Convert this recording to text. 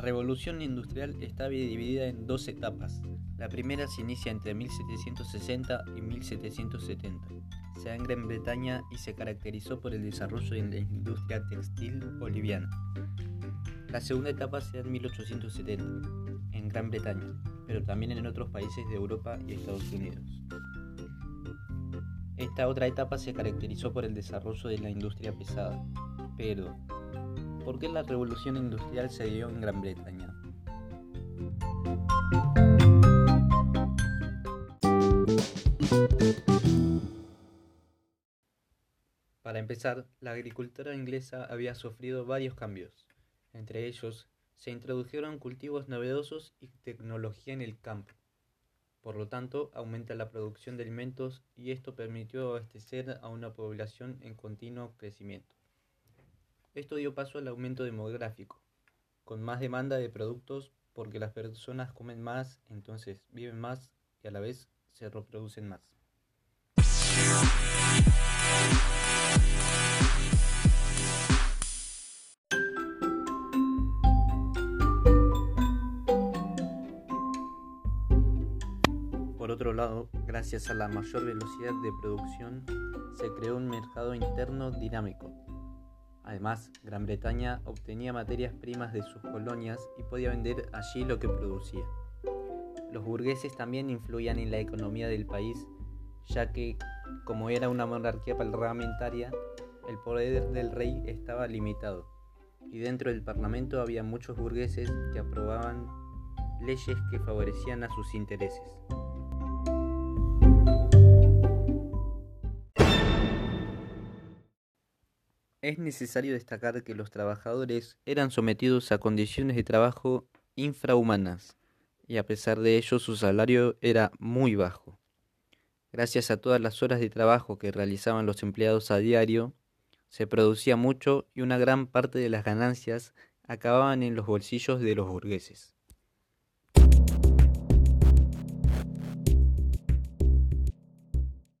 revolución industrial está dividida en dos etapas. La primera se inicia entre 1760 y 1770. Se da en Gran Bretaña y se caracterizó por el desarrollo de la industria textil boliviana. La segunda etapa se da en 1870, en Gran Bretaña, pero también en otros países de Europa y Estados Unidos. Esta otra etapa se caracterizó por el desarrollo de la industria pesada, pero ¿Por qué la revolución industrial se dio en Gran Bretaña? Para empezar, la agricultura inglesa había sufrido varios cambios. Entre ellos, se introdujeron cultivos novedosos y tecnología en el campo. Por lo tanto, aumenta la producción de alimentos y esto permitió abastecer a una población en continuo crecimiento. Esto dio paso al aumento demográfico, con más demanda de productos porque las personas comen más, entonces viven más y a la vez se reproducen más. Por otro lado, gracias a la mayor velocidad de producción, se creó un mercado interno dinámico, Además, Gran Bretaña obtenía materias primas de sus colonias y podía vender allí lo que producía. Los burgueses también influían en la economía del país, ya que, como era una monarquía parlamentaria, el poder del rey estaba limitado, y dentro del parlamento había muchos burgueses que aprobaban leyes que favorecían a sus intereses. Es necesario destacar que los trabajadores eran sometidos a condiciones de trabajo infrahumanas y a pesar de ello su salario era muy bajo. Gracias a todas las horas de trabajo que realizaban los empleados a diario, se producía mucho y una gran parte de las ganancias acababan en los bolsillos de los burgueses.